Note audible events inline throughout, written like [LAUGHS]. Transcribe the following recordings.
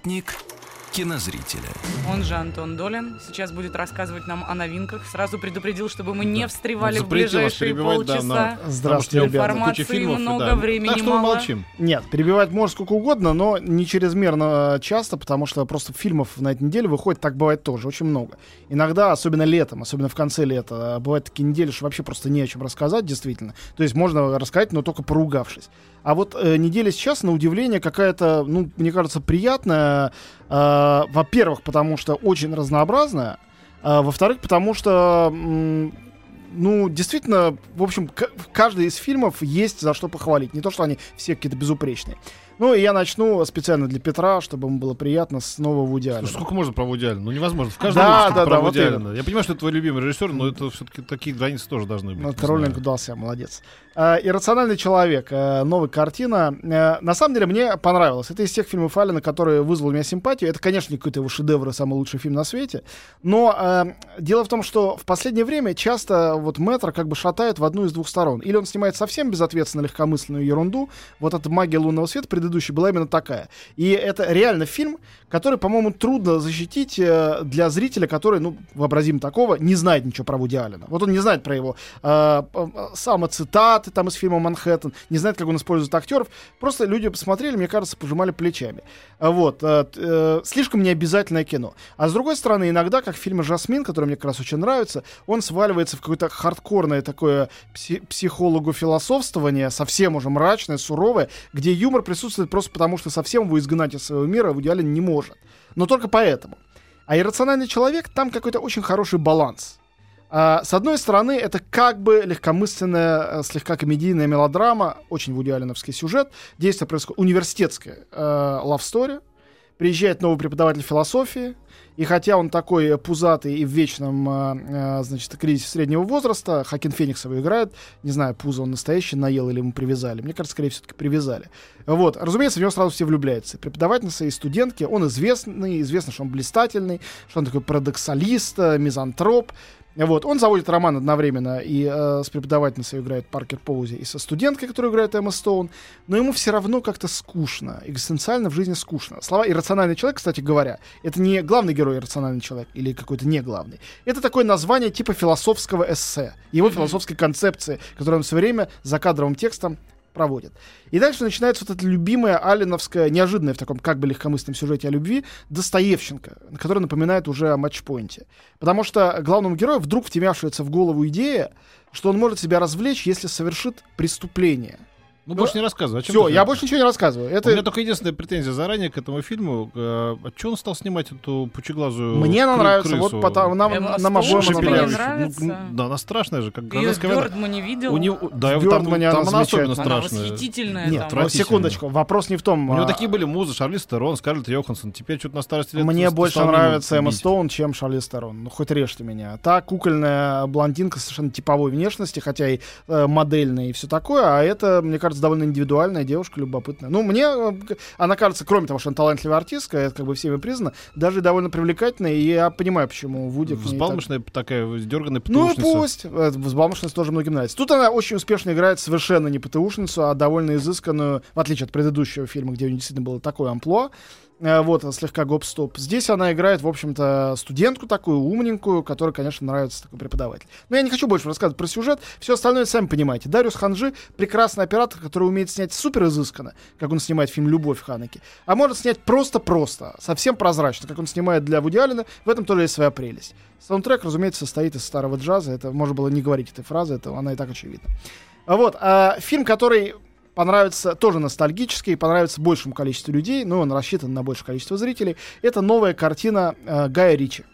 Спутник кинозрителя. Он же Антон Долин. Сейчас будет рассказывать нам о новинках. Сразу предупредил, чтобы мы не встревали в ближайшие перебивать, да, полчаса. Здравствуйте, ребята. Информации фильмов, много, да. времени Так что мы мало. молчим. Нет, перебивать можно сколько угодно, но не чрезмерно э, часто, потому что просто фильмов на этой неделе выходит, так бывает тоже, очень много. Иногда, особенно летом, особенно в конце лета, э, бывают такие недели, что вообще просто не о чем рассказать, действительно. То есть можно рассказать, но только поругавшись. А вот э, неделя сейчас, на удивление, какая-то, ну, мне кажется, приятная. Э, во-первых, потому что очень разнообразная. А, во-вторых, потому что, ну, действительно, в общем, в каждый из фильмов есть за что похвалить. Не то, что они все какие-то безупречные. Ну, и я начну специально для Петра, чтобы ему было приятно с нового Вуди Аллена. Ну, сколько можно про Вуди Аллена? Ну, невозможно. В каждом Да, да, про да, Вуди вот Аллена. Я понимаю, что это твой любимый режиссер, но это все-таки такие границы тоже должны быть. Ну, не это роллинг знаю. удался, молодец. А, «Иррациональный человек», э, новая картина. Э, На самом деле мне понравилось. Это из тех фильмов Аллена, которые вызвали у меня симпатию. Это, конечно, не какой-то его шедевр и самый лучший фильм на свете. Но э, дело в том, что в последнее время часто вот Мэтр как бы шатает в одну из двух сторон. Или он снимает совсем безответственно легкомысленную ерунду. Вот эта «Магия лунного света» предыдущая была именно такая. И это реально фильм, который, по-моему, трудно защитить э, для зрителя, который, ну, вообразим такого, не знает ничего про Вуди Аллена. Вот он не знает про его э, э, самоцитаты там из фильма «Манхэттен», не знает, как он использует актеров. Просто люди посмотрели, мне кажется, пожимали плечами. А Вот. э, э, слишком необязательное кино. А с другой стороны, иногда, как в фильме «Жасмин», который мне как раз очень нравится, он сваливается в какое-то хардкорное такое пси- психологу-философствование, совсем уже мрачное, суровое, где юмор присутствует просто потому, что совсем его изгнать из своего мира в идеале не может. Но только поэтому. А иррациональный человек, там какой-то очень хороший баланс. А, с одной стороны, это как бы легкомысленная, э, слегка комедийная мелодрама, очень вудиалиновский сюжет. Действие происходит университетская э, love story. Приезжает новый преподаватель философии, и хотя он такой э, пузатый и в вечном, э, э, значит, кризисе среднего возраста, Хакин Феникс его играет, не знаю, пузо он настоящий наел или ему привязали. Мне кажется, скорее все-таки привязали. Вот, разумеется, в него сразу все влюбляются. Преподавательница и студентки, он известный, известно, что он блистательный, что он такой парадоксалист, э, мизантроп. Вот, он заводит роман одновременно и э, с преподавательницей играет Паркер Поузи, и со студенткой, которую играет Эмма Стоун, но ему все равно как-то скучно, экзистенциально в жизни скучно. Слова «иррациональный человек», кстати говоря, это не главный герой «иррациональный человек» или какой-то не главный. Это такое название типа философского эссе, его философской концепции, которую он все время за кадровым текстом проводит. И дальше начинается вот эта любимая алленовская, неожиданная в таком как бы легкомысленном сюжете о любви, Достоевченко, который напоминает уже о матчпоинте. Потому что главному герою вдруг втемяшивается в голову идея, что он может себя развлечь, если совершит преступление. Ну, больше не рассказывай. Все, я больше ничего не рассказываю. У Это меня только единственная претензия заранее к этому фильму. Э, а что он стал снимать эту пучеглазую мне она нравится. крысу? Вот потому, нам, Эмма нам обоим она нравится. Ну, да, она страшная же, как Ее в. Бёрдмане видел? У него, да, В там, Бёрдмане там она она особенно замечательная. Она страшная. восхитительная. Нет, там. секундочку, вопрос не в том. У него а, такие были музы, Шарлиз Терон, Скарлетт Йоханссон. Теперь что-то на старости лет Мне больше нравится Эмма. Стоун, чем Шарлиз Терон. Ну, хоть режьте меня. Та кукольная блондинка совершенно типовой внешности, хотя и э, модельная и все такое, а это, мне кажется, довольно индивидуальная девушка, любопытная. Ну, мне э, она кажется, кроме того, что она талантливая артистка, это как бы всеми признано, даже довольно привлекательная, и я понимаю, почему Вуди ней так- Взбалмошная такая, дерганная Ну пусть. Э, Взбалмошность тоже многим нравится. Тут она очень успешно играет совершенно не ПТУшницу, а довольно изысканную, в отличие от предыдущего фильма, где у нее действительно было такое амплуа. Э, Вот, слегка гоп-стоп. Здесь она играет, в общем-то, студентку такую, умненькую, которой, конечно, нравится такой преподаватель. Но я не хочу больше рассказывать про сюжет. Все остальное сами понимаете. Дариус Ханжи — прекрасный оператор, который умеет снять супер изысканно, как он снимает фильм «Любовь» Ханеки. А может снять просто-просто, совсем прозрачно, как он снимает для Вуди Аллена. В этом тоже есть своя прелесть. Саундтрек, разумеется, состоит из старого джаза. Это можно было не говорить этой фразы, это она и так очевидна. А Вот, а, фильм, который понравится, тоже ностальгический, понравится большему количеству людей, но он рассчитан на большее количество зрителей. Это новая картина э, Гая Ричи.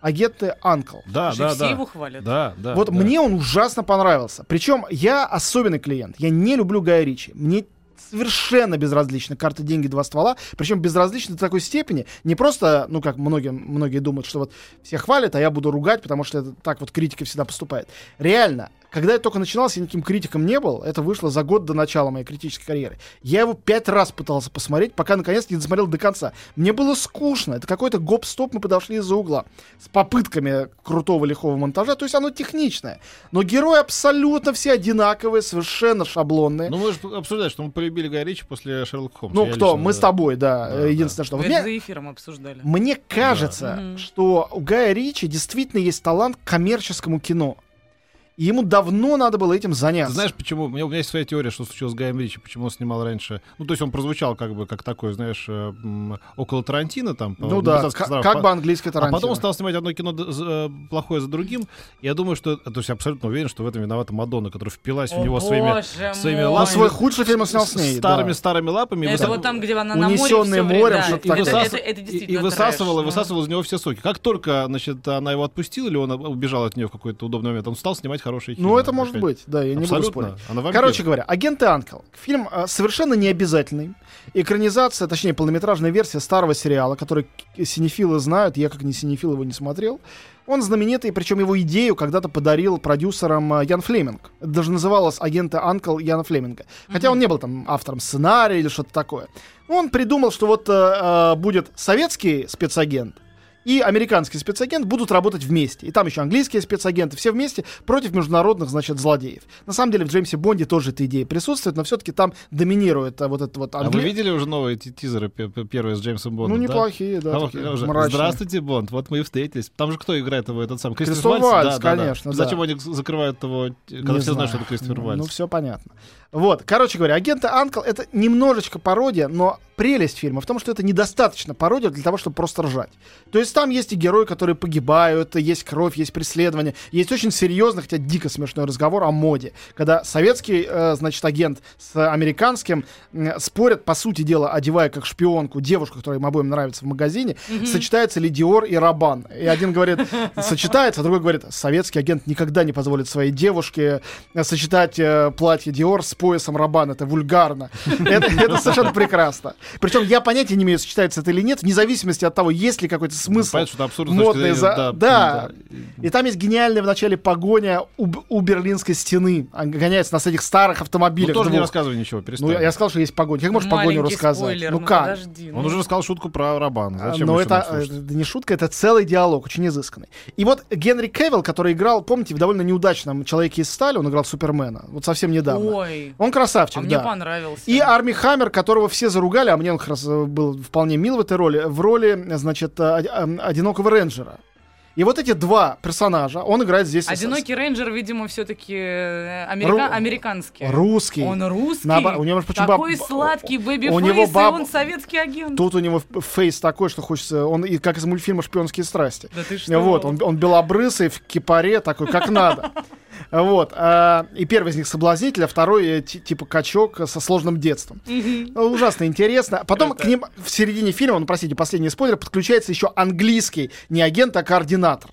агенты Анкл. Да, Же да, все да. его хвалят. Да, да. вот да. мне он ужасно понравился. Причем я особенный клиент. Я не люблю Гая Ричи. Мне совершенно безразлично карта деньги два ствола причем безразлично до такой степени не просто ну как многие многие думают что вот все хвалят а я буду ругать потому что это так вот критика всегда поступает реально когда я только начинался, я никаким критиком не был. Это вышло за год до начала моей критической карьеры. Я его пять раз пытался посмотреть, пока наконец не досмотрел до конца. Мне было скучно. Это какой-то гоп-стоп, мы подошли из-за угла. С попытками крутого лихого монтажа. То есть оно техничное. Но герои абсолютно все одинаковые, совершенно шаблонные. Ну, мы же обсуждали, что мы полюбили Гая Ричи после Шерлока Холмса. Ну, Я кто? лично, Мы да. с тобой, да. Да, Единственное, что... Вы Мне- за эфиром обсуждали. Мне кажется, Мгм. что у Гая Ричи действительно есть талант к коммерческому кино. И ему давно надо было этим Ты заняться. знаешь, почему? У меня, у меня есть своя теория, что случилось с Гаем Ричи, почему он снимал раньше. Ну, то есть он прозвучал как бы как такой, знаешь, э, около Тарантино там. ну да, как, островах. как По- бы английский А Тарантино. потом он стал снимать одно кино за- э, плохое за другим. Я думаю, что... То есть я абсолютно уверен, что в этом виновата Мадонна, которая впилась в О, него своими, своими лапами. свой худший фильм он снял с ней. старыми да. старыми лапами. Это выса- вот там, где она на море морем, да, что-то и, это, высас- это, это и- действительно и высасывала, трэш, ну. высасывала из него все соки. Как только, значит, она его отпустила, или он убежал от нее в какой-то удобный момент, он стал снимать хорошие фильмы. Ну, это может быть, да, я не буду спорить. Она. Короче говоря, «Агенты Анкл». Фильм э, совершенно необязательный. Экранизация, точнее, полнометражная версия старого сериала, который синефилы знают, я как не синефил его не смотрел. Он знаменитый, причем его идею когда-то подарил продюсерам э, Ян Флеминг. Это даже называлось «Агенты Анкл» Яна Флеминга. Хотя он не был там автором сценария или что-то такое. Он придумал, что вот э, э, будет советский спецагент, и американский спецагент будут работать вместе. И там еще английские спецагенты, все вместе против международных, значит, злодеев. На самом деле в Джеймсе Бонде тоже эта идея присутствует, но все-таки там доминирует а, вот этот вот А англи- вы видели уже новые ти- тизеры пе- пе- первые с Джеймсом Бондом? Ну, да? неплохие, да. Там такие уже, мрачные. Здравствуйте, Бонд, вот мы и встретились. Там же кто играет его, этот сам? Кристофер Вальц? Вальц, Да, да, да. конечно, да. Зачем они закрывают его, когда Не все знают, знаю. что это Кристофер Ну, Вальц? Ну, все понятно. Вот, короче говоря, агенты Анкл это немножечко пародия, но прелесть фильма в том, что это недостаточно пародия для того, чтобы просто ржать. То есть там есть и герои, которые погибают, есть кровь, есть преследование, есть очень серьезный, хотя дико смешной разговор о моде, когда советский, э, значит, агент с американским м, спорят, по сути дела, одевая как шпионку девушку, которая им обоим нравится в магазине, сочетается ли Диор и Рабан. И один говорит, [LAUGHS] сочетается, а другой говорит, советский агент никогда не позволит своей девушке э, сочетать э, платье Диор с поясом Рабан. Это вульгарно. Это, это совершенно прекрасно. Причем я понятия не имею, сочетается это или нет, вне зависимости от того, есть ли какой-то смысл. Ну, Понятно, что это абсурдно модный за- да, да. да. И там есть гениальная в начале погоня у, у Берлинской стены. Он гоняется на этих старых Ну, автомобилях. тоже не двух. рассказывай ничего, перестань. Ну, я, я сказал, что есть погоня. Как можешь погоню Маленький рассказать? спойлер, ну ну, как? подожди. Он ну. уже рассказал шутку про Рабан. А, Зачем Но это, это не шутка, это целый диалог, очень изысканный. И вот Генри Кавилл, который играл, помните, в довольно неудачном «Человеке из стали», он играл Супермена, вот совсем недавно. Ой, Он красавчик, а мне да. понравился. И Арми Хаммер, которого все заругали, а мне он раз э, был вполне мил в этой роли, в роли, э, значит, э, од- э, одинокого рейнджера. И вот эти два персонажа, он играет здесь... Одинокий рейнджер, видимо, все-таки Ру- американский. Русский. Он русский. Наоборот, у него, прочим, Такой баб- сладкий baby у него face, баб- и он советский агент. Тут у него фейс такой, что хочется... Он и как из мультфильма «Шпионские страсти». Да ты что? Вот, он, он белобрысый, в кипаре, такой, как надо. [LAUGHS] Вот. а, И первый из них соблазнитель, а второй э, ти- типа качок со сложным детством. Ну, Ужасно интересно. Потом к ним в середине фильма, ну, простите, последний спойлер, подключается еще английский, не агент, а координатор.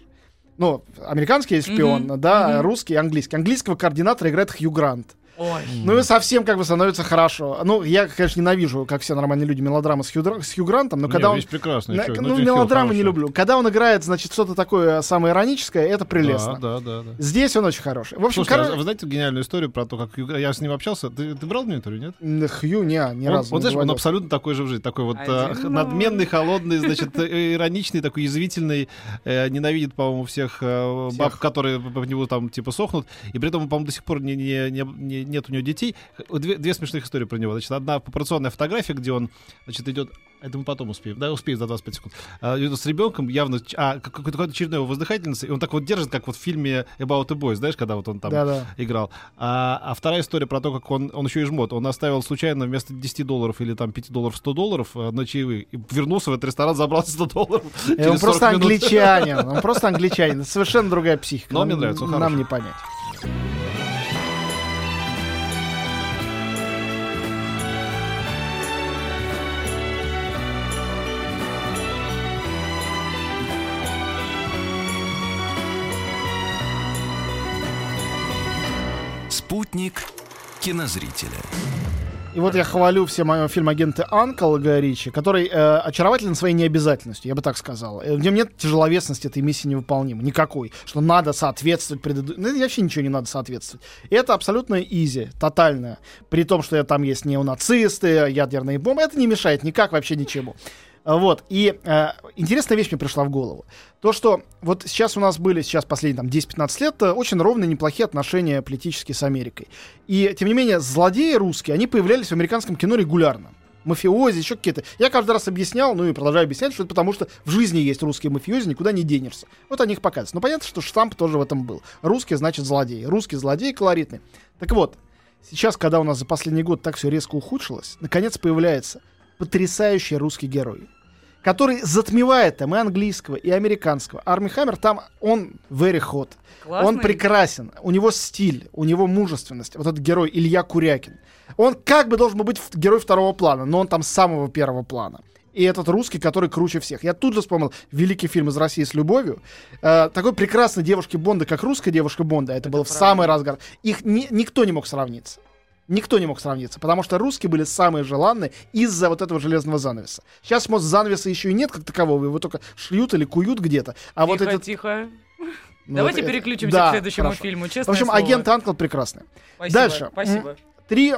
Ну, американский шпион, Мгм, да, мгм. русский, английский. Английского координатора играет Хью Грант. Ой. Ну и совсем как бы становится хорошо. Ну, я, конечно, ненавижу, как все нормальные люди, мелодрамы с Хью, с Хью Грантом, но Не, когда он... вещь прекрасная. На- чё, ну, Хилл мелодрамы не люблю. Когда он играет, значит, что-то такое самое ироническое, это прелестно. Да, да, да. да. Здесь он очень хороший. В общем, Слушайте, а коро- вы знаете гениальную историю про то, как Хью я с ним общался? Ты, ты брал мне интервью, нет? Хью не, ни он, разу он, не знаешь, он абсолютно такой же в жизни, такой вот э, Один надменный, холодный, значит, [LAUGHS] э, ироничный, такой язвительный, э, ненавидит, по-моему, всех э, баб, Всех. которые по по нему там типа сохнут, и при этом, по-моему, до сих пор не, не- не- не- нет у него детей. Две, две смешных истории про него. Значит, одна популяционная фотография, где он, значит, идет это мы потом успеем. Да, успеем за 25 секунд. А, идет с ребенком, явно, а, как- какой-то очередной его воздыхательница, и он так вот держит, как вот в фильме About a Boy, знаешь, когда вот он там Да-да. играл. А, а вторая история про то, как он, он еще и жмот. Он оставил случайно вместо 10 долларов или там 5 долларов 100 долларов э, на чаевые. И вернулся в этот ресторан, забрал 100 долларов. И он 40 просто минут. англичанин. [LAUGHS] Он просто англичанин. Совершенно другая психика. Но Нам- мне нравится, он Нам хороший. не понять. Кинозрителя. И вот я хвалю все мои фильм агенты Анкл Гая который э, очарователен своей необязательностью, я бы так сказал. Э, В нем нет тяжеловесности этой миссии невыполнимой. Никакой. Что надо соответствовать предыдущему. Ну, вообще ничего не надо соответствовать. И это абсолютно изи, тотальное. При том, что там есть неонацисты, ядерные бомбы. Это не мешает никак вообще ничему. А, Вот. И э, интересная вещь мне пришла в голову. То, что вот сейчас у нас были, сейчас последние там 10-15 лет, э, очень ровные, неплохие отношения политические с Америкой. И, тем не менее, злодеи русские, они появлялись в американском кино регулярно. Мафиози, еще какие-то. Я каждый раз объяснял, ну и продолжаю объяснять, что это потому, что в жизни есть русские мафиози, никуда не денешься. Вот они их показывают. Но понятно, что штамп тоже в этом был. Русский значит злодей. Русский злодей колоритный. Так вот, сейчас, когда у нас за последний год так все резко ухудшилось, наконец появляется потрясающий русский герой который затмевает там и английского, и американского. Арми Хаммер там, он very hot. Классный. Он прекрасен. У него стиль, у него мужественность. Вот этот герой Илья Курякин. Он как бы должен был быть в- герой второго плана, но он там самого первого плана. И этот русский, который круче всех. Я тут же вспомнил великий фильм из России с любовью. Э, такой прекрасной девушки Бонда, как русская девушка Бонда. Это, было в правда. самый разгар. Их ни- никто не мог сравниться. Никто не мог сравниться, потому что русские были самые желанные из-за вот этого железного занавеса. Сейчас, может, занавеса еще и нет как такового, его только шьют или куют где-то. А вот тихо, этот... тихо. ну, Давайте это- переключимся да, к следующему хорошо. фильму. В общем, слово. агент Анкл прекрасный. Спасибо, Дальше. Спасибо. Три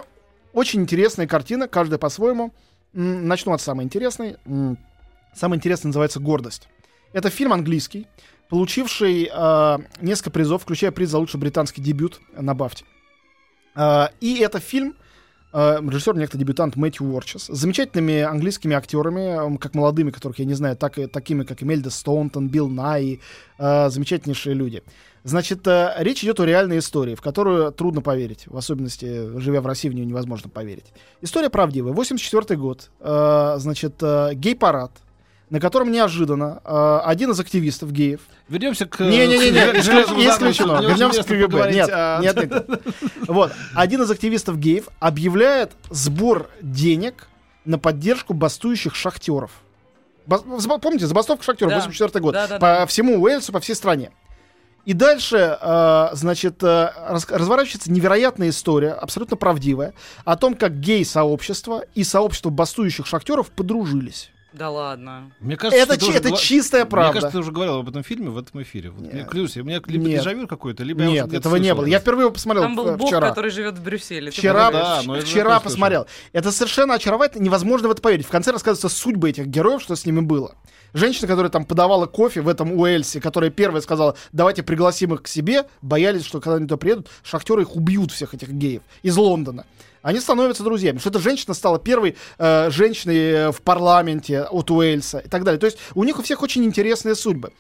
очень интересные картины, каждая по-своему. Начну от самой интересной. Самая интересная называется «Гордость». Это фильм английский, получивший э, несколько призов, включая приз за лучший британский дебют на Бафте. Э, и это фильм, э, режиссер некто дебютант Мэтью Уорчес, с замечательными английскими актерами, как молодыми, которых я не знаю, так и такими, как Эмельда Стоунтон, Билл Най, э, замечательнейшие люди. Значит, э, речь идет о реальной истории, в которую трудно поверить, в особенности, живя в России, в нее невозможно поверить. История правдивая. 84 год, значит, э, гей-парад, на котором неожиданно э, один из активистов геев Вернемся к... не-не-не, не железному исключено. Вернемся к КГБ. Нет, нет, нет. Вот. Один из активистов геев объявляет сбор денег на поддержку бастующих шахтеров. Зба- Помните, забастовка шахтеров, Да. 84 год. По всему Уэльсу, по всей стране. И дальше, э, значит, э, раз- разворачивается невероятная история, абсолютно правдивая, о том, как гей-сообщество и сообщество бастующих шахтеров подружились. Да ладно. Мне кажется, Это, чи- это гла- чистая правда. Мне кажется, ты уже говорил об этом фильме в этом эфире. Вот мне Нет. клянусь, у меня либо Нет. дежавю какой-то, либо я уже Нет, этого не было. Я впервые его посмотрел Там был э, бог, вчера. который живет в Брюсселе. Вчера, да, но вчера посмотрел. Это совершенно очаровательно, невозможно в это поверить. В конце рассказывается судьба этих героев, что с ними было. Женщина, которая там подавала кофе в этом Уэльсе, которая первая сказала, давайте пригласим их к себе, боялись, что когда они туда приедут, шахтеры их убьют, всех этих геев, из Лондона. Они становятся друзьями. Что эта женщина стала первой э, женщиной э, в парламенте от Уэльса и так далее. То есть у них у всех очень интересные судьбы.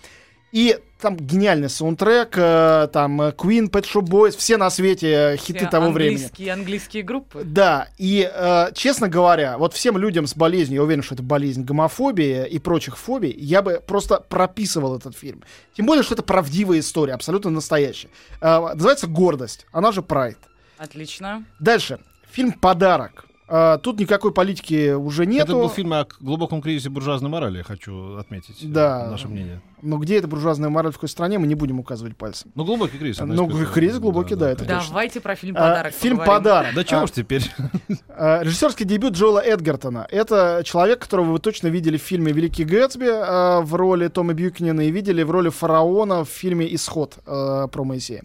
И там гениальный саундтрек, э, там э, Queen, Pet Shop Boys, все на свете э, хиты Все того времени. английские, английские группы. Да, и, э, честно говоря, вот всем людям с болезнью, я уверен, что это болезнь гомофобии и прочих фобий, я бы просто прописывал этот фильм. Тем более, что это правдивая история, абсолютно настоящая. Э, называется «Гордость», она же «Прайд». Отлично. Дальше. Фильм «Подарок». Э, тут никакой политики уже нету. Это был фильм о глубоком кризисе буржуазной морали, я хочу отметить. э, Да. Наше мнение. Но где эта буржуазная мораль в какой стране, мы не будем указывать пальцем. Ну, глубокий кризис. Ну, кризис глубокий, да, это конечно. Давайте про фильм А, «Подарок» фильм поговорим. «Подарок». Да чего А, уж теперь. Э, [LAUGHS] Режиссерский дебют Джоэла Эдгертона. Это человек, которого вы точно видели в фильме «Великий Гэтсби» э, в роли Тома Бьюкинена и видели в роли фараона в фильме «Исход» э, про Моисея.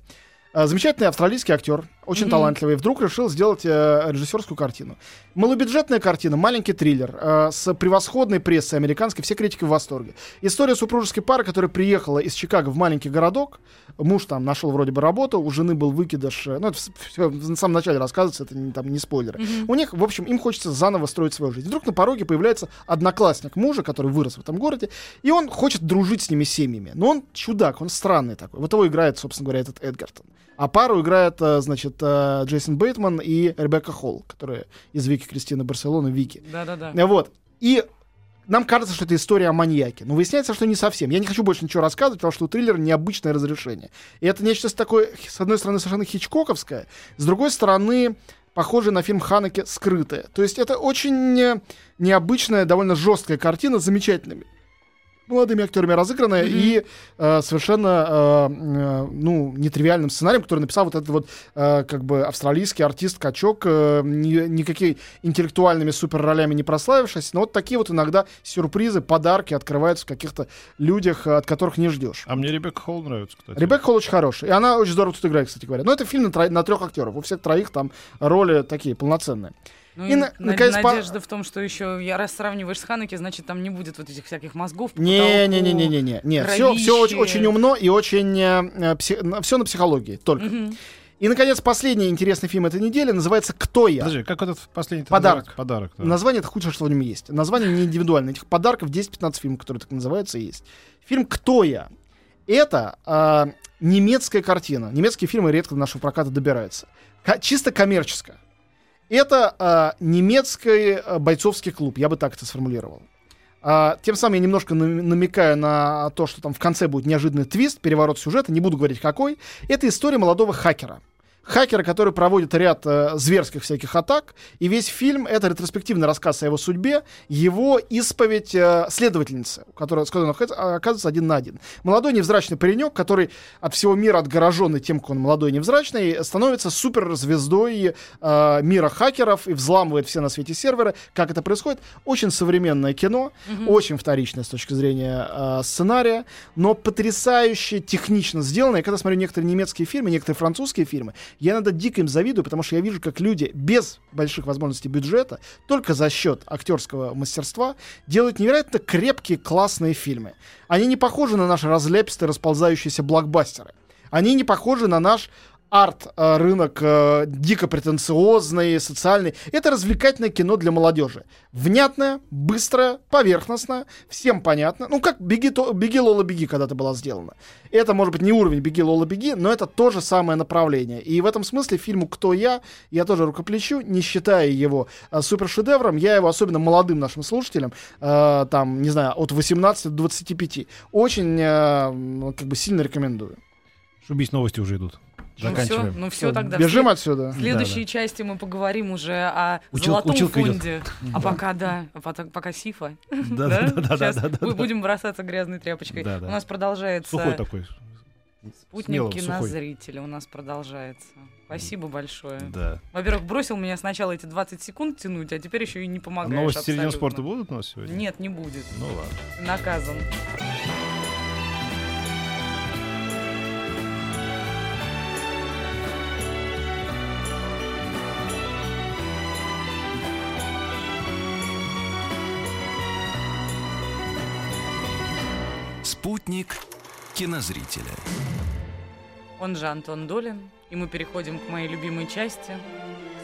Замечательный австралийский актер, очень Мгм. талантливый, вдруг решил сделать э, режиссерскую картину. Малобюджетная картина, маленький триллер э, с превосходной прессой американской, все критики в восторге. История супружеской пары, которая приехала из Чикаго в маленький городок, муж там нашел вроде бы работу, у жены был выкидыш, э, ну это все на самом начале рассказывается, это не, там не спойлер. Мгм. У них, в общем, им хочется заново строить свою жизнь. Вдруг на пороге появляется одноклассник мужа, который вырос в этом городе, и он хочет дружить с ними семьями. Но он чудак, он странный такой. Вот его играет, собственно говоря, этот Эдгартон. А пару играет, э, значит, э, Джейсон Бейтман и Ребекка Холл, которые из Вики Кристины Барселоны, Вики. Да-да-да. Э, Вот. И нам кажется, что это история о маньяке. Но выясняется, что не совсем. Я не хочу больше ничего рассказывать, потому что у триллера необычное разрешение. И это нечто такое, с одной стороны, совершенно хичкоковское, с другой стороны, похожее на фильм Ханеке «Скрытое». То есть это очень необычная, довольно жесткая картина с замечательными молодыми актерами разыгранная Мгм. и э, совершенно э, э, ну нетривиальным сценарием, который написал вот этот вот э, как бы австралийский артист качок, э, ни- никакими интеллектуальными супер ролями не прославившись, но вот такие вот иногда сюрпризы, подарки открываются в каких-то людях, э, от которых не ждешь. А мне Ребекка Холл нравится, кстати. Ребекка Холл очень хорошая. И она очень здорово тут играет, кстати говоря. Но это фильм на, тро- на трех актеров. У всех троих там роли такие полноценные. Ну, И на- на- наконец, по- надежда в том, что еще я раз сравниваешь с Ханеки, значит, там не будет вот этих всяких мозгов. по Не-не-не-не-не. Не, все, кровище. все очень, очень умно и очень все на психологии только. Мгм. И, наконец, последний интересный фильм этой недели называется «Кто я?». Подожди, как этот последний Подарок. Подарок. да. Название это худшее, что в нем есть. Название не индивидуальное. Этих подарков 10-15 фильмов, которые так называются, есть. Фильм «Кто я?». Это а, немецкая картина. Немецкие фильмы редко до нашего проката добираются. Ка- чисто коммерческая. Это а, немецкий а, бойцовский клуб, я бы так это сформулировал. А, тем самым я немножко намекаю на то, что там в конце будет неожиданный твист, переворот сюжета, не буду говорить какой. Это история молодого хакера. Хакера, который проводит ряд э, зверских всяких атак, и весь фильм — это ретроспективный рассказ о его судьбе, его исповедь э, следовательницы, которая, с которой он а, оказывается один на один. Молодой невзрачный паренек, который от всего мира отгороженный тем, как он молодой и невзрачный, становится суперзвездой э, мира хакеров и взламывает все на свете серверы. Как это происходит? Очень современное кино, очень вторичное с точки зрения э, сценария, но потрясающе технично сделано. Я когда смотрю некоторые немецкие фильмы, некоторые французские фильмы, я иногда дико им завидую, потому что я вижу, как люди без больших возможностей бюджета, только за счет актерского мастерства, делают невероятно крепкие, классные фильмы. Они не похожи на наши разлепистые, расползающиеся блокбастеры. Они не похожи на наш арт-рынок э, дико претенциозный, социальный. Это развлекательное кино для молодежи. Внятное, быстрое, поверхностное, всем понятно. Ну, как «Беги, то, беги Лола, беги» когда-то была сделана. Это, может быть, не уровень «Беги, Лола, беги», но это то же самое направление. И в этом смысле фильму «Кто я?» я тоже рукоплещу, не считая его э, супершедевром. Я его, особенно молодым нашим слушателям, э, там, не знаю, от 18 до 25, очень э, как бы сильно рекомендую. Шубись, новости уже идут. Ну все, Заканчиваем. ну все тогда. Бежим отсюда. В следующей части мы поговорим уже о Учил- золотом училка идет. фонде. А пока, да, а пока, пока сифа. Да, да, да, да, Сейчас да, да, мы да. будем бросаться грязной тряпочкой. Да, да. У нас продолжается Сухой такой. спутник Смело. У нас продолжается. Спасибо большое. Да. Во-первых, бросил меня сначала эти 20 секунд тянуть, а теперь еще и не А помогаешь новости середины абсолютно. спорта будут у нас сегодня? Нет, не будет. Ну ладно. Наказан. Спутник кинозрителя. Он же Антон Долин, и мы переходим к моей любимой части.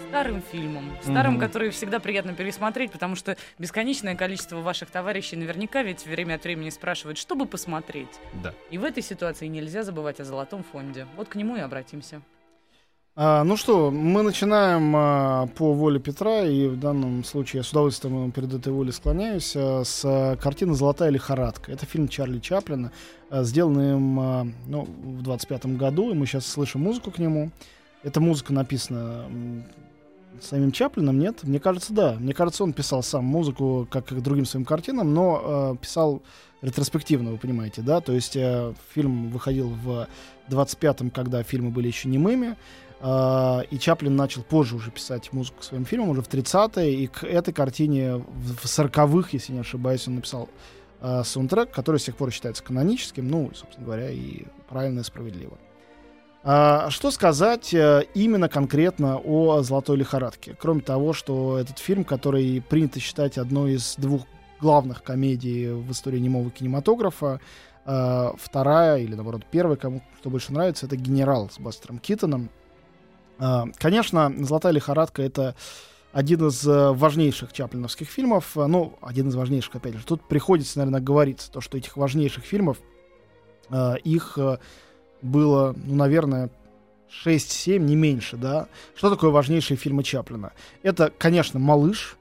Старым фильмам. Старым, Мгм. которые всегда приятно пересмотреть, потому что бесконечное количество ваших товарищей наверняка ведь время от времени спрашивают, что бы посмотреть. Да. И в этой ситуации нельзя забывать о золотом фонде. Вот к нему и обратимся. А, ну что, мы начинаем а, по воле Петра, и в данном случае я с удовольствием перед этой волей склоняюсь, а, с а, картины «Золотая лихорадка». Это фильм Чарли Чаплина, а, сделанный им а, ну, в 25 году, и мы сейчас слышим музыку к нему. Эта музыка написана самим Чаплином, нет? Мне кажется, да. Мне кажется, он писал сам музыку, как и к другим своим картинам, но э, писал ретроспективно, вы понимаете, да? То есть э, фильм выходил в 25-м, когда фильмы были еще немыми, и Чаплин начал позже уже писать музыку к своим фильмам, уже в 30-е, и к этой картине в 40-х, если не ошибаюсь, он написал э, саундтрек, который с тех пор считается каноническим, ну, собственно говоря, и правильно и справедливо. А, что сказать э, именно конкретно о «Золотой лихорадке»? Кроме того, что этот фильм, который принято считать одной из двух главных комедий в истории немого кинематографа, э, вторая, или наоборот первая, кому что больше нравится, это «Генерал» с Бастером Китоном. А, Конечно, «Золотая лихорадка» — это один из э, важнейших чаплиновских фильмов. Э, Ну, один из важнейших, опять же. Тут приходится, наверное, говориться, то, что этих важнейших фильмов, э, их э, было, ну, наверное, 6-7, не меньше, да. Что такое важнейшие фильмы Чаплина? Это, конечно, «Малыш»,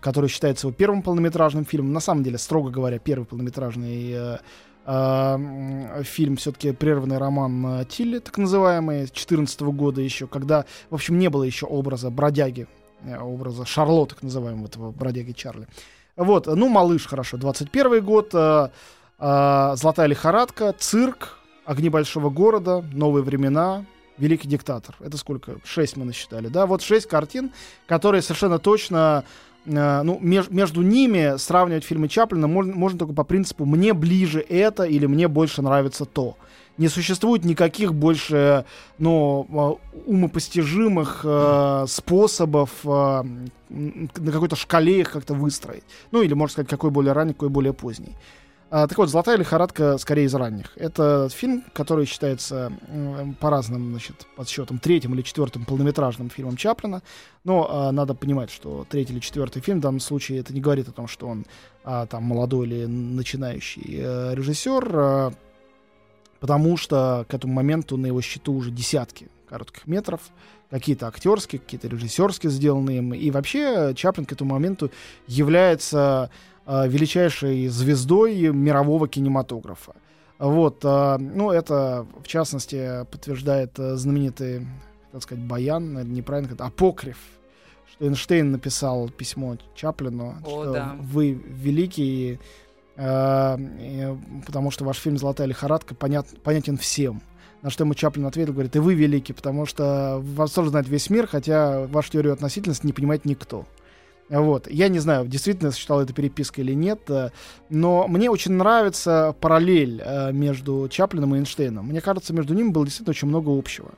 который считается его первым полнометражным фильмом. На самом деле, строго говоря, первый полнометражный фильм все-таки прерванный роман Тилли, так называемый, 14 года еще, когда, в общем, не было еще образа бродяги, э, образа Шарло, так называемого этого бродяги Чарли. Вот, ну, «Малыш», хорошо, 21 год, э, э, «Золотая лихорадка», «Цирк», «Огни большого города», «Новые времена», «Великий диктатор». Это сколько? Шесть мы насчитали, да? Вот шесть картин, которые совершенно точно э, ну, меж, между ними сравнивать фильмы Чаплина можно, можно только по принципу «мне ближе это» или «мне больше нравится то». Не существует никаких больше ну, э, умопостижимых э, способов э, на какой-то шкале их как-то выстроить. Ну, или, можно сказать, какой более ранний, какой более поздний. А, так вот, «Золотая лихорадка» скорее из ранних. Это фильм, который считается э, по разным значит, подсчетам третьим или четвертым полнометражным фильмом Чаплина. Но а, надо понимать, что третий или четвертый фильм в данном случае это не говорит о том, что он а, там молодой или начинающий а, режиссер, а, потому что к этому моменту на его счету уже десятки коротких метров, какие-то актерские, какие-то режиссерские сделанные им. И вообще Чаплин к этому моменту является Э, величайшей звездой мирового кинематографа. Вот, э, ну, это, в частности, подтверждает э, знаменитый, так сказать, баян, неправильно сказать, апокриф, что Эйнштейн написал письмо Чаплину, О, что да. вы великий, э, потому что ваш фильм «Золотая лихорадка» понят, понятен всем. На что ему Чаплин ответил, говорит, и вы великий, потому что вас тоже знает весь мир, хотя вашу теорию относительности не понимает никто. Вот. Я не знаю, действительно считал это перепиской или нет, э, но мне очень нравится параллель э, между Чаплином и Эйнштейном. Мне кажется, между ними было действительно очень много общего.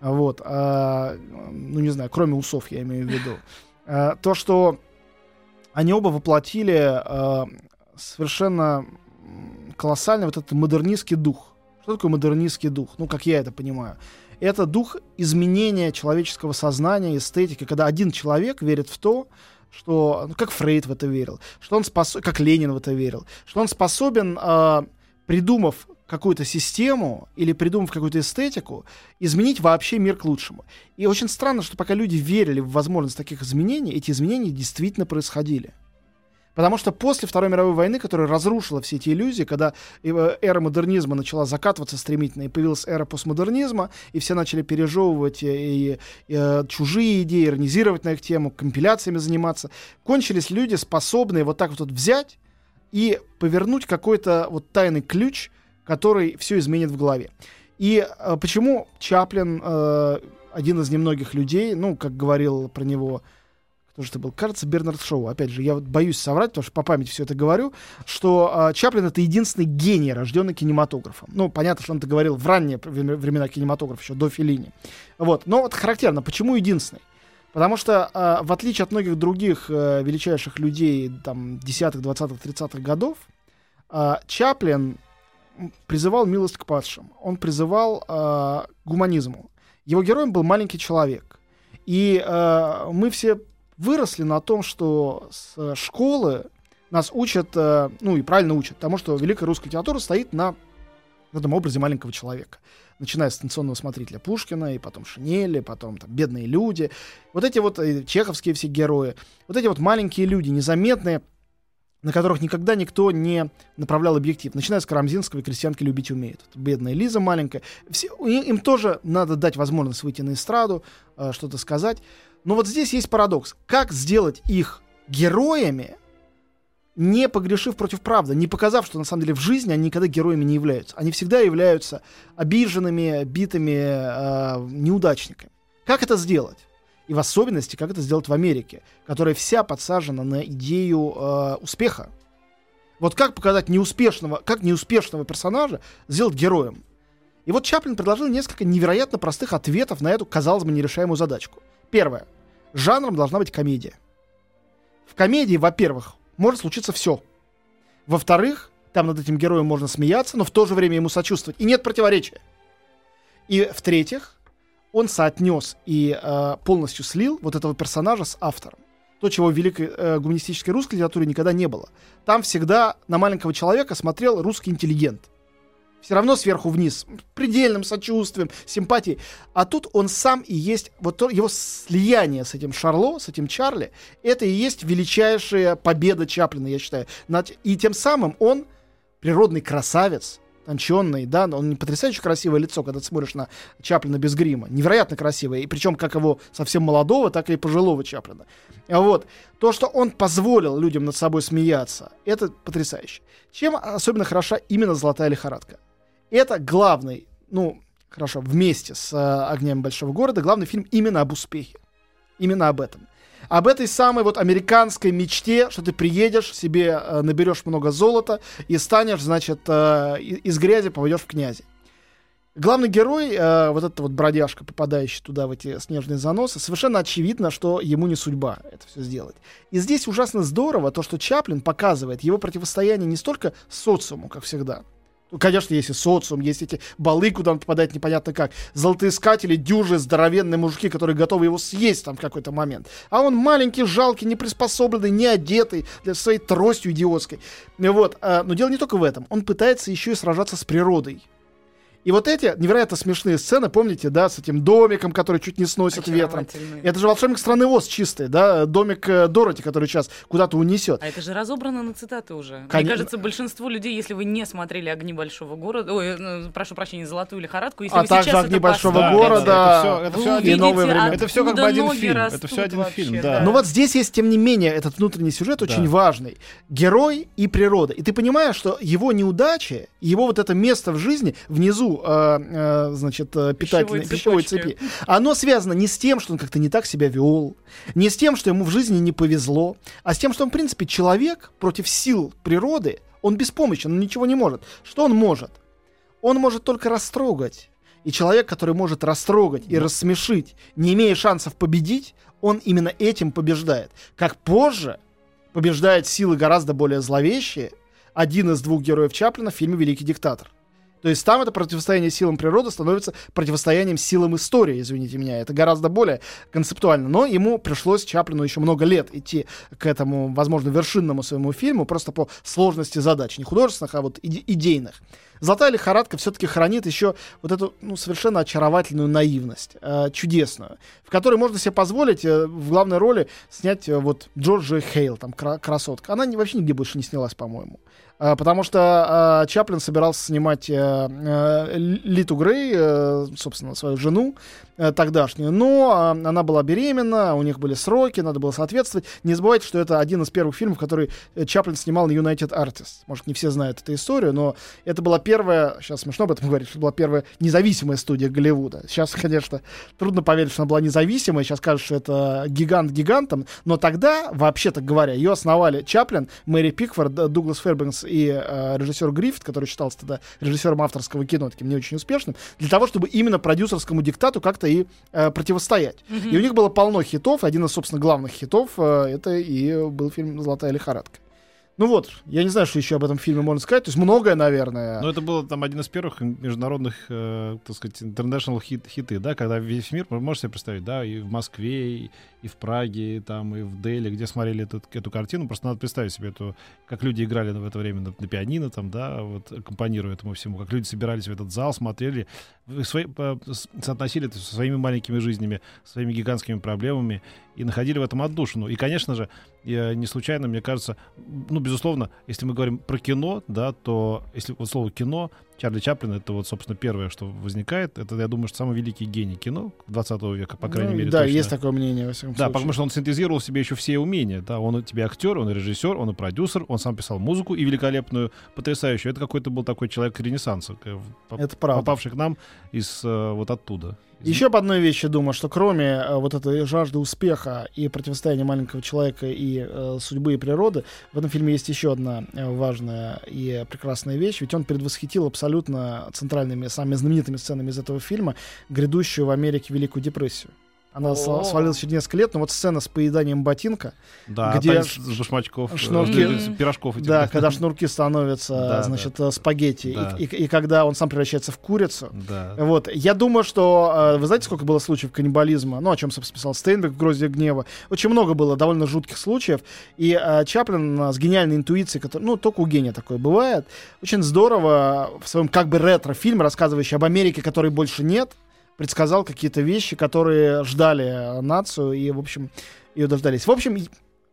Вот. А, ну, не знаю, кроме усов, я имею в виду. А, то, что они оба воплотили совершенно колоссальный вот этот модернистский дух. Что такое модернистский дух? Ну, как я это понимаю. Это дух изменения человеческого сознания, эстетики, когда один человек верит в то, что, ну, как Фрейд в это верил, что он способен, как Ленин в это верил, что он способен, э, придумав какую-то систему или придумав какую-то эстетику, изменить вообще мир к лучшему. И очень странно, что пока люди верили в возможность таких изменений, эти изменения действительно происходили. Потому что после Второй мировой войны, которая разрушила все эти иллюзии, когда э, эра модернизма начала закатываться стремительно, и появилась эра постмодернизма, и все начали пережевывать и, и, и, э, чужие идеи, иронизировать на их тему, компиляциями заниматься, кончились люди, способные вот так вот взять и повернуть какой-то вот тайный ключ, который все изменит в голове. И э, почему Чаплин э, один из немногих людей, ну, как говорил про него же это был? Кажется, Бернард Шоу. Опять же, я вот боюсь соврать, потому что по памяти все это говорю, что э, Чаплин это единственный гений, рожденный кинематографом. Ну, понятно, что он это говорил в ранние времена кинематографа, еще до Филини. Вот. Но вот характерно, почему единственный? Потому что, э, в отличие от многих других э, величайших людей там, 10-х, 20-х, 30-х годов, э, Чаплин призывал милость к падшим. Он призывал э, гуманизму. Его героем был маленький человек. И э, мы все выросли на том, что с э, школы нас учат, э, ну и правильно учат, потому что великая русская литература стоит на этом образе маленького человека. Начиная с станционного смотрителя Пушкина, и потом Шинели, потом там бедные люди. Вот эти вот э, чеховские все герои, вот эти вот маленькие люди, незаметные, на которых никогда никто не направлял объектив. Начиная с Карамзинского и «Крестьянки любить умеют». Это бедная Лиза маленькая. Все, им тоже надо дать возможность выйти на эстраду, э, что-то сказать. Но вот здесь есть парадокс. Как сделать их героями, не погрешив против правды, не показав, что на самом деле в жизни они никогда героями не являются. Они всегда являются обиженными, битыми э, неудачниками. Как это сделать? И в особенности, как это сделать в Америке, которая вся подсажена на идею э, успеха. Вот как показать неуспешного, как неуспешного персонажа сделать героем? И вот Чаплин предложил несколько невероятно простых ответов на эту, казалось бы, нерешаемую задачку. Первое. Жанром должна быть комедия. В комедии, во-первых, может случиться все. Во-вторых, там над этим героем можно смеяться, но в то же время ему сочувствовать. И нет противоречия. И в-третьих, он соотнес и э, полностью слил вот этого персонажа с автором. То, чего в великой э, гуманистической русской литературе никогда не было. Там всегда на маленького человека смотрел русский интеллигент все равно сверху вниз, предельным сочувствием, симпатией. А тут он сам и есть, вот то, его слияние с этим Шарло, с этим Чарли, это и есть величайшая победа Чаплина, я считаю. И тем самым он природный красавец, тонченный, да, он не потрясающе красивое лицо, когда ты смотришь на Чаплина без грима, невероятно красивое, и причем как его совсем молодого, так и пожилого Чаплина. А Вот. То, что он позволил людям над собой смеяться, это потрясающе. Чем особенно хороша именно «Золотая лихорадка»? Это главный, ну, хорошо, вместе с э, «Огнями большого города», главный фильм именно об успехе. Именно об этом. Об этой самой вот американской мечте, что ты приедешь, себе э, наберешь много золота и станешь, значит, э, из грязи поведешь в князи. Главный герой, э, вот этот вот бродяжка, попадающий туда, в эти снежные заносы, совершенно очевидно, что ему не судьба это все сделать. И здесь ужасно здорово то, что Чаплин показывает его противостояние не столько социуму, как всегда. Конечно, есть и социум, есть эти балы, куда он попадает непонятно как. Золотоискатели, дюжи, здоровенные мужики, которые готовы его съесть там в какой-то момент. А он маленький, жалкий, не приспособленный, не одетый, для своей тростью идиотской. Вот. а, Но дело не только в этом. Он пытается еще и сражаться с природой. И вот эти невероятно смешные сцены, помните, да, с этим домиком, который чуть не сносит ветром. Это же волшебник страны Оз чистый, да, домик э, Дороти, который сейчас куда-то унесет. А это же разобрано на цитаты уже. Мне Конечно. кажется, большинство людей, если вы не смотрели «Огни большого города», ой, ну, прошу прощения, «Золотую лихорадку», если А вы также сейчас «Огни это большого посмотрите, города», это вы все, и «Новое увидите, время». Это всё как бы один фильм. Это всё один вообще, фильм, да. Но вот здесь есть, тем не менее, этот внутренний сюжет очень Да. важный. Герой и природа. И ты понимаешь, что его неудачи, его вот это место в жизни внизу, э, э, значит, питательной Пищевой пищевой цепи, оно связано не с тем, что он как-то не так себя вел, не с тем, что ему в жизни не повезло, а с тем, что он, в принципе, человек против сил природы, он беспомощен, он ничего не может. Что он может? Он может только растрогать. И человек, который может растрогать и рассмешить, не имея шансов победить, он именно этим побеждает. Как позже побеждает силы гораздо более зловещие один из двух героев Чаплина в фильме «Великий диктатор». То есть там это противостояние силам природы становится противостоянием силам истории, извините меня. Это гораздо более концептуально. Но ему пришлось Чаплину еще много лет идти к этому, возможно, вершинному своему фильму, просто по сложности задач. Не художественных, а вот иде- идейных. «Золотая лихорадка» все-таки хранит еще вот эту ну, совершенно очаровательную наивность, э, чудесную, в которой можно себе позволить э, в главной роли снять э, вот Джорджи Хейл, там, кра- красотка. Она не- вообще нигде больше не снялась, по-моему. А, Потому что э, Чаплин собирался снимать э, э, Литу Грей, э, собственно, свою жену э, тогдашнюю, но э, она была беременна, у них были сроки, надо было соответствовать. Не забывайте, что это один из первых фильмов, который э, Чаплин снимал на United Artists. Может, не все знают эту историю, но это была первая, сейчас смешно об этом говорить, что была первая независимая студия Голливуда. Сейчас, конечно, трудно поверить, что она была независимой, сейчас кажется, что это гигант гигантом, но тогда, вообще-то говоря, ее основали Чаплин, Мэри Пикфорд, Дуглас Фербенкс и э, режиссер Гриффит, который считался тогда режиссером авторского кино, таким не очень успешным, для того, чтобы именно продюсерскому диктату как-то и э, противостоять. И у них было полно хитов, один из, собственно, главных хитов, э, это и был фильм «Золотая лихорадка». Ну вот, я не знаю, что еще об этом фильме можно сказать. То есть многое, наверное. Ну, это был там один из первых международных, э, так сказать, international хит, хиты, да, когда весь мир, можете себе представить, да, и в Москве, и, и в Праге, и там, и в Дели, где смотрели эту, эту картину, просто надо представить себе эту, как люди играли в это время на, на пианино, там, да, вот, аккомпанируя этому всему, как люди собирались в этот зал, смотрели, свои, по- соотносили это со своими маленькими жизнями, своими гигантскими проблемами и находили в этом отдушину. И, конечно же, я не случайно, мне кажется, ну, безусловно, если мы говорим про кино, да, то если вот слово кино, Чарли Чаплин, это вот, собственно, первое, что возникает. Это, я думаю, что самый великий гений кино 20 века, по крайней Ну, мере, Да, точно. есть такое мнение, во всяком Да, случае. потому что он синтезировал в себе еще все умения. Да, он и тебе актер, он режиссер, он и продюсер, он сам писал музыку и великолепную, потрясающую. Это какой-то был такой человек Ренессанса, поп- Это правда. попавший к нам из э, вот оттуда. Еще об одной вещи думаю, что кроме э, вот этой жажды успеха и противостояния маленького человека и э, судьбы и природы, в этом фильме есть еще одна э, важная и прекрасная вещь, ведь он предвосхитил абсолютно центральными, самыми знаменитыми сценами из этого фильма грядущую в Америке Великую депрессию. Она сла- О. свалилась через несколько лет, но вот сцена с поеданием ботинка, да, где с башмачков, э, шнурки- пирожков. этих, да, когда шнурки становятся, Да, значит, э, спагетти, и- Да. и, и когда он сам превращается в курицу, Да. вот. Я думаю, что... э, Вы знаете, сколько было случаев каннибализма? Ну, о чем, собственно, писал Стейнберг в «Грозе гнева». Очень много было довольно жутких случаев. И э, Чаплин с гениальной интуицией, которая, ну, только у гения такое бывает, очень здорово в своем как бы ретро-фильме, рассказывающий об Америке, которой больше нет, предсказал какие-то вещи, которые ждали э, нацию и, в общем, ее дождались. В общем,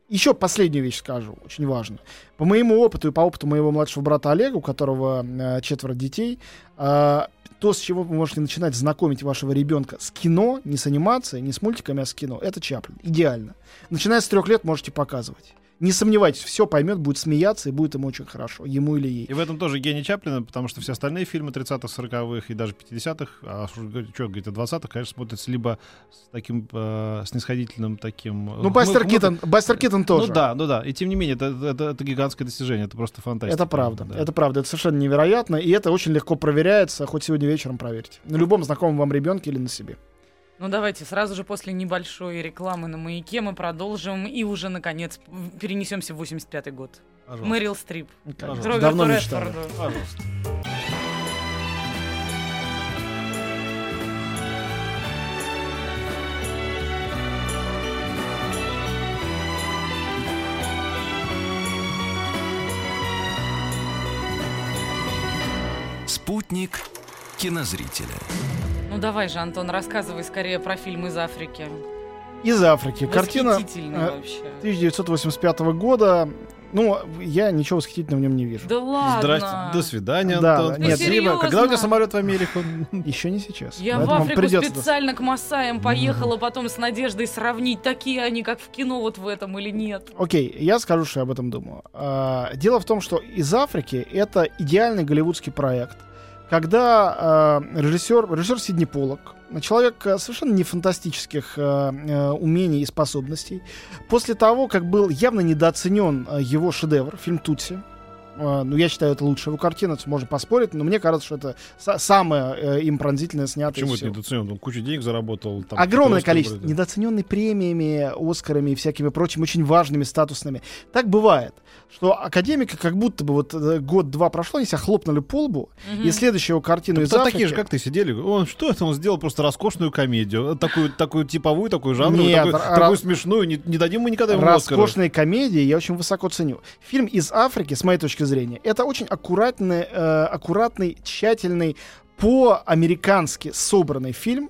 Еще последнюю вещь скажу, очень важно. По моему опыту и по опыту моего младшего брата Олега, у которого э, четверо детей, э, то, с чего вы можете начинать знакомить вашего ребенка с кино, не с анимацией, не с мультиками, а с кино, это Чаплин. Идеально. Начиная с трех лет можете показывать. Не сомневайтесь, все поймет, будет смеяться и будет ему очень хорошо, ему или ей. И в этом тоже гений Чаплина, потому что все остальные фильмы 30-х, 40-х и даже 50-х, а что говорить о 20-х, конечно, смотрятся либо с таким э, снисходительным таким... Ну, Бастер мы- мы- Киттон, Бастер Киттон тоже. Ну да, ну да. И тем не менее, это, это, это гигантское достижение, это просто фантастика. Это правда, Да. это правда, это совершенно невероятно, и это очень легко проверяется, хоть сегодня вечером проверьте. На любом знакомом вам ребенке или на себе. Ну давайте сразу же после небольшой рекламы на маяке мы продолжим и уже наконец перенесемся в 85 год. Пожалуйста. Мэрил Стрип. Пожалуйста. Роберту Давно мечтали. Пожалуйста. Спутник кинозрителя. Ну давай же, Антон, рассказывай скорее про фильм из Африки. Из Африки. Картина э, вообще. 1985 года. Ну, я ничего восхитительного в нем не вижу. Да ладно. Здрасте, до свидания, Да, Антон. да, нет, серьезно? Когда у тебя самолет в Америку? [LAUGHS] Еще не сейчас. Я в Африку придется- специально к Масаям поехала, потом с надеждой сравнить, такие они, как в кино вот в этом или нет. Окей, я скажу, что я об этом думаю. А, Дело в том, что из Африки это идеальный голливудский проект, когда а, режиссер, режиссер Сидни Поллок, человек а, совершенно не фантастических а, а, умений и способностей, после того, как был явно недооценен его шедевр, фильм «Тутси», ну, я считаю, это лучшая его картина, можно поспорить, но мне кажется, что это са- самая э, им пронзительная снятая Почему это недооценен? Он кучу денег заработал. там, Огромное количество, вроде. недооцененный премиями, Оскарами и всякими прочими очень важными, статусными. Так бывает, что академика как будто бы вот э, год-два прошло, они себя хлопнули по лбу, и следующую картину из Африки... такие же, как ты, сидели. Он что это? Он сделал просто роскошную комедию. Такую, такую типовую, такую жанровую, Нет, такую, ра- такую смешную. Не, не дадим мы никогда ему Оскара. Роскошные комедии я очень высоко ценю. Фильм из Африки, с моей точки зрения, это очень аккуратный, э, аккуратный, тщательный, по-американски собранный фильм,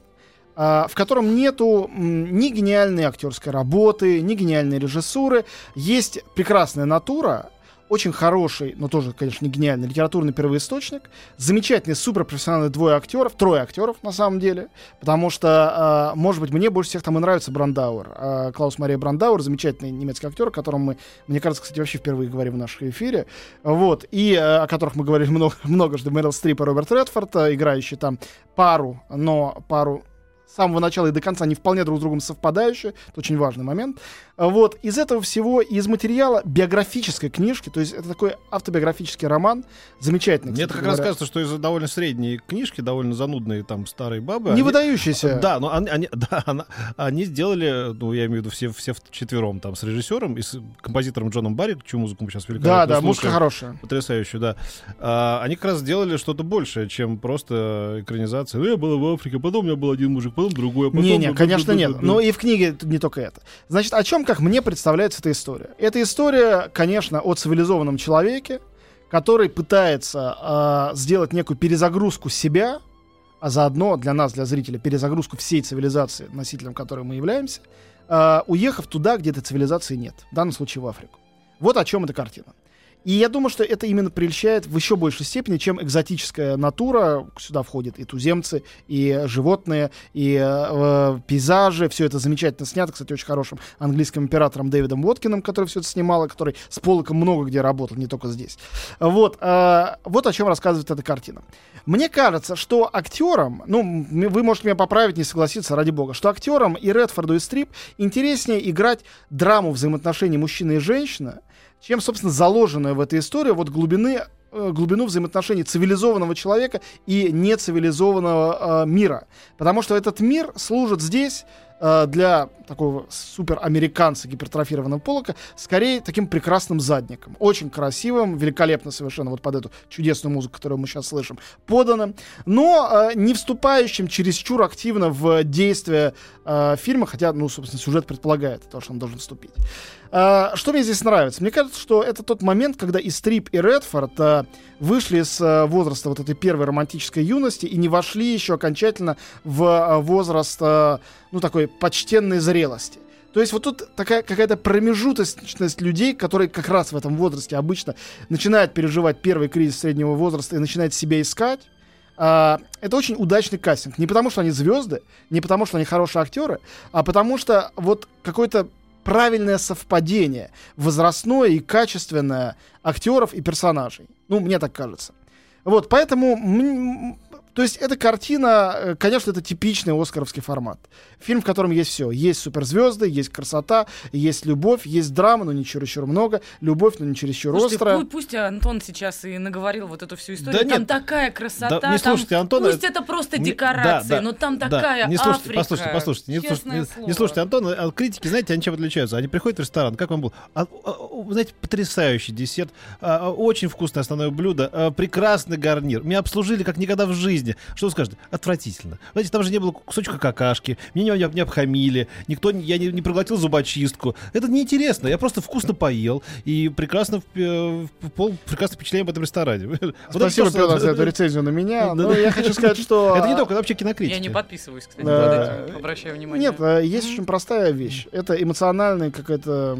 а, в котором нету ни гениальной актерской работы, ни гениальной режиссуры. Есть прекрасная натура, очень хороший, но тоже, конечно, не гениальный литературный первоисточник, замечательные суперпрофессиональные двое актеров, трое актеров на самом деле, потому что, э, может быть, мне больше всех там и нравится Брандауэр. Э, Клаус Мария Брандауэр, замечательный немецкий актер, о котором мы, мне кажется, кстати, вообще впервые говорим в нашем эфире, вот, и э, о которых мы говорили много, [LAUGHS] много что Мэрил Стрип и Роберт Редфорд, э, играющие там пару, но пару с самого начала и до конца не вполне друг с другом совпадающие. Это очень важный момент. А Вот. Из этого всего, из материала биографической книжки, то есть это такой автобиографический роман, замечательный. Мне это как раз говоря. кажется, что из-за довольно средней книжки, довольно занудные там старые бабы. Не они- выдающийся. Да, но они, они- [LAUGHS] да, она- они сделали, ну, я имею в виду все, все четвером, там, с режиссером и с композитором Джоном Барри, чью музыку мы сейчас Да, великолепно да, музыка слушаем. хорошая. Потрясающе, да. А, они как раз сделали что-то большее, чем просто экранизация. Ну, я была в Африке, потом у меня был один мужик, потом другой, а потом... Не-не, конечно, нет. Но и в книге не только это. Значит, о чем, как мне представляется эта история? Эта история, конечно, о цивилизованном человеке, который пытается а, сделать некую перезагрузку себя, а заодно для нас, для зрителя, перезагрузку всей цивилизации, носителем которой мы являемся, а, уехав туда, где этой цивилизации нет. В данном случае в Африку. Вот о чем эта картина. И я думаю, что это именно прельщает в еще большей степени, чем экзотическая натура. Сюда входят и туземцы, и животные, и э, э, пейзажи. Все это замечательно снято, кстати, очень хорошим английским оператором Дэвидом Уоткиным, который все это снимал, и который с Полоком много где работал, не только здесь. Вот, э, вот о чем рассказывает эта картина. Мне кажется, что актерам, ну, вы можете меня поправить, не согласиться, ради бога, что актерам и Редфорду, и Стрип интереснее играть драму взаимоотношений мужчины и женщины, чем, собственно, заложенная в этой истории вот глубины, э, глубину взаимоотношений цивилизованного человека и нецивилизованного э, мира. Потому что этот мир служит здесь э, для такого суперамериканца гипертрофированного полока скорее таким прекрасным задником. Очень красивым, великолепно совершенно вот под эту чудесную музыку, которую мы сейчас слышим, подано, но э, не вступающим чересчур активно в действие э, фильма, хотя, ну, собственно, сюжет предполагает то, что он должен вступить. Э, что мне здесь нравится? Мне кажется, что это тот момент, когда и Стрип, и Редфорд э, вышли с э, возраста вот этой первой романтической юности и не вошли еще окончательно в э, возраст, э, ну, такой почтенной зрелости. То есть вот тут такая какая-то промежуточность людей, которые как раз в этом возрасте обычно начинают переживать первый кризис среднего возраста и начинают себя искать. А, это очень удачный кастинг. Не потому, что они звезды, не потому, что они хорошие актеры, а потому что вот какой-то правильное совпадение возрастное и качественное актеров и персонажей. Ну, мне так кажется. Вот, поэтому, то есть эта картина, э, конечно, это типичный оскаровский формат. Фильм, в котором есть все. Есть суперзвезды, есть красота, есть любовь, есть драма, но не чересчур много, любовь, но не чересчур Слушайте, острая. пу- пусть Антон сейчас и наговорил вот эту всю историю. Да там нет. такая красота. Да, не там- слушайте Антона, Пусть это просто Не- декорации, да, да, но там Да, такая не слушайте, Африка. послушайте, послушайте. Не, слушайте, не- не слушайте Антона, а критики, знаете, они чем отличаются? Они приходят в ресторан, как он был? А, а, а, знаете, потрясающий десерт, а, а, очень вкусное основное блюдо, а, прекрасный гарнир. Меня обслужили как никогда в жизни. Что вы скажете? Отвратительно. Знаете, там же не было кусочка какашки, меня не, не обхамили, никто, не- я не, не проглотил зубочистку. Это неинтересно. Я просто вкусно поел и прекрасно, э, пол, прекрасно впечатление об этом ресторане. [LAUGHS] Вот Спасибо, что- Петр, за эту рецензию на меня. Но я хочу сказать, что... [LAUGHS] Это не только, это вообще кинокритика. Я не подписываюсь, кстати, под этим. Обращаю внимание. Нет, э, есть очень простая вещь. Это эмоциональный какой-то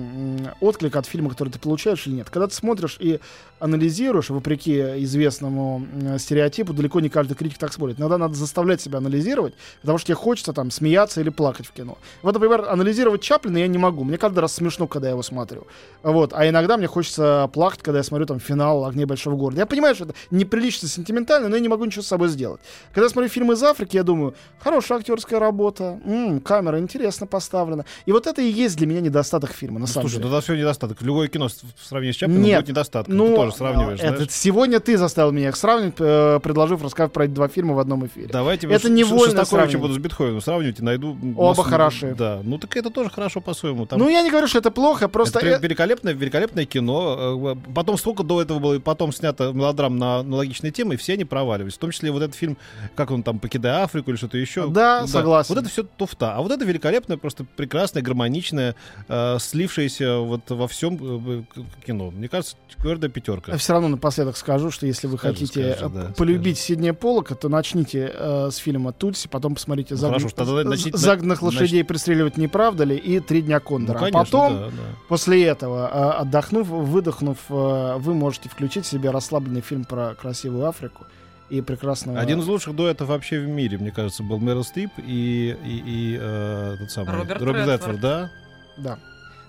отклик от фильма, который ты получаешь или нет. Когда ты смотришь и анализируешь, вопреки известному стереотипу, далеко не каждый критик так смотрит. Иногда надо заставлять себя анализировать, потому что тебе хочется там смеяться или плакать в кино. Вот, например, анализировать Чаплина я не могу. Мне каждый раз смешно, когда я его смотрю. Вот. А иногда мне хочется плакать, когда я смотрю там финал «Огней большого города». Я понимаю, что это неприлично сентиментально, но я не могу ничего с собой сделать. Когда я смотрю фильмы из Африки, я думаю, хорошая актерская работа, м, камера интересно поставлена. И вот это и есть для меня недостаток фильма, на Ну, самом Слушай, деле. ну это все недостаток. Любое кино в сравнении с Чаплином Нет. будет недостатком. Ну, Ты тоже сравниваешь, это знаешь. сегодня ты заставил меня их сравнивать, э, предложив рассказать про эти два фильма в одном эфире. Давайте это невольное Шостаковича буду с Бетховеном сравнивать и найду... Оба массу- хороши. Да, ну так это тоже хорошо по-своему. Там Ну, я не говорю, что это плохо, просто... это великолепное, великолепное кино. Э, Потом столько до этого было, и потом снято мелодрам на аналогичные темы, и все они проваливались. В том числе вот этот фильм, как он там, «Покидая Африку» или что-то еще. Да, согласен. Вот это все туфта. А вот это великолепное, просто прекрасное, гармоничное, э, слившееся вот во всем э, кино. Мне кажется, твердая пятерка. Все равно напоследок скажу, что если вы Скажи, хотите э, да, полюбить Сиднея Полока, то начните э, с фильма «Тутси», потом посмотрите Ну, «Загн- хорошо, тогда начните- «Загнанных нач- лошадей пристреливать не правда ли?» и «Три дня Ну, Кондора». конечно, а потом, да, да. после этого, э, отдохнув, выдохнув, э, вы можете включить себе расслабленный фильм про красивую Африку и прекрасного... Один из лучших дуэтов вообще в мире, мне кажется, был Мэрил Стрип и, и, и э, тот самый Роберт Роберт. Редфорд, да? Да.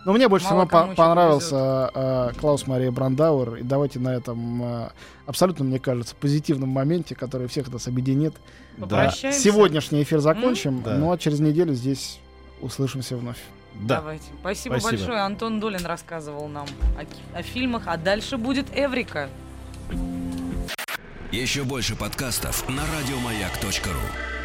Но мне больше Мало всего по- понравился э, Клаус Мария Брандауэр. И давайте на этом э, абсолютно, мне кажется, позитивном моменте, который всех нас объединит, Да. Сегодняшний эфир закончим. Да. Ну а через неделю здесь услышимся вновь. Да. Давайте. Спасибо, Спасибо. большое. Антон Долин рассказывал нам о, о фильмах, а дальше будет Эврика. Еще больше подкастов на радиомаяк.ру.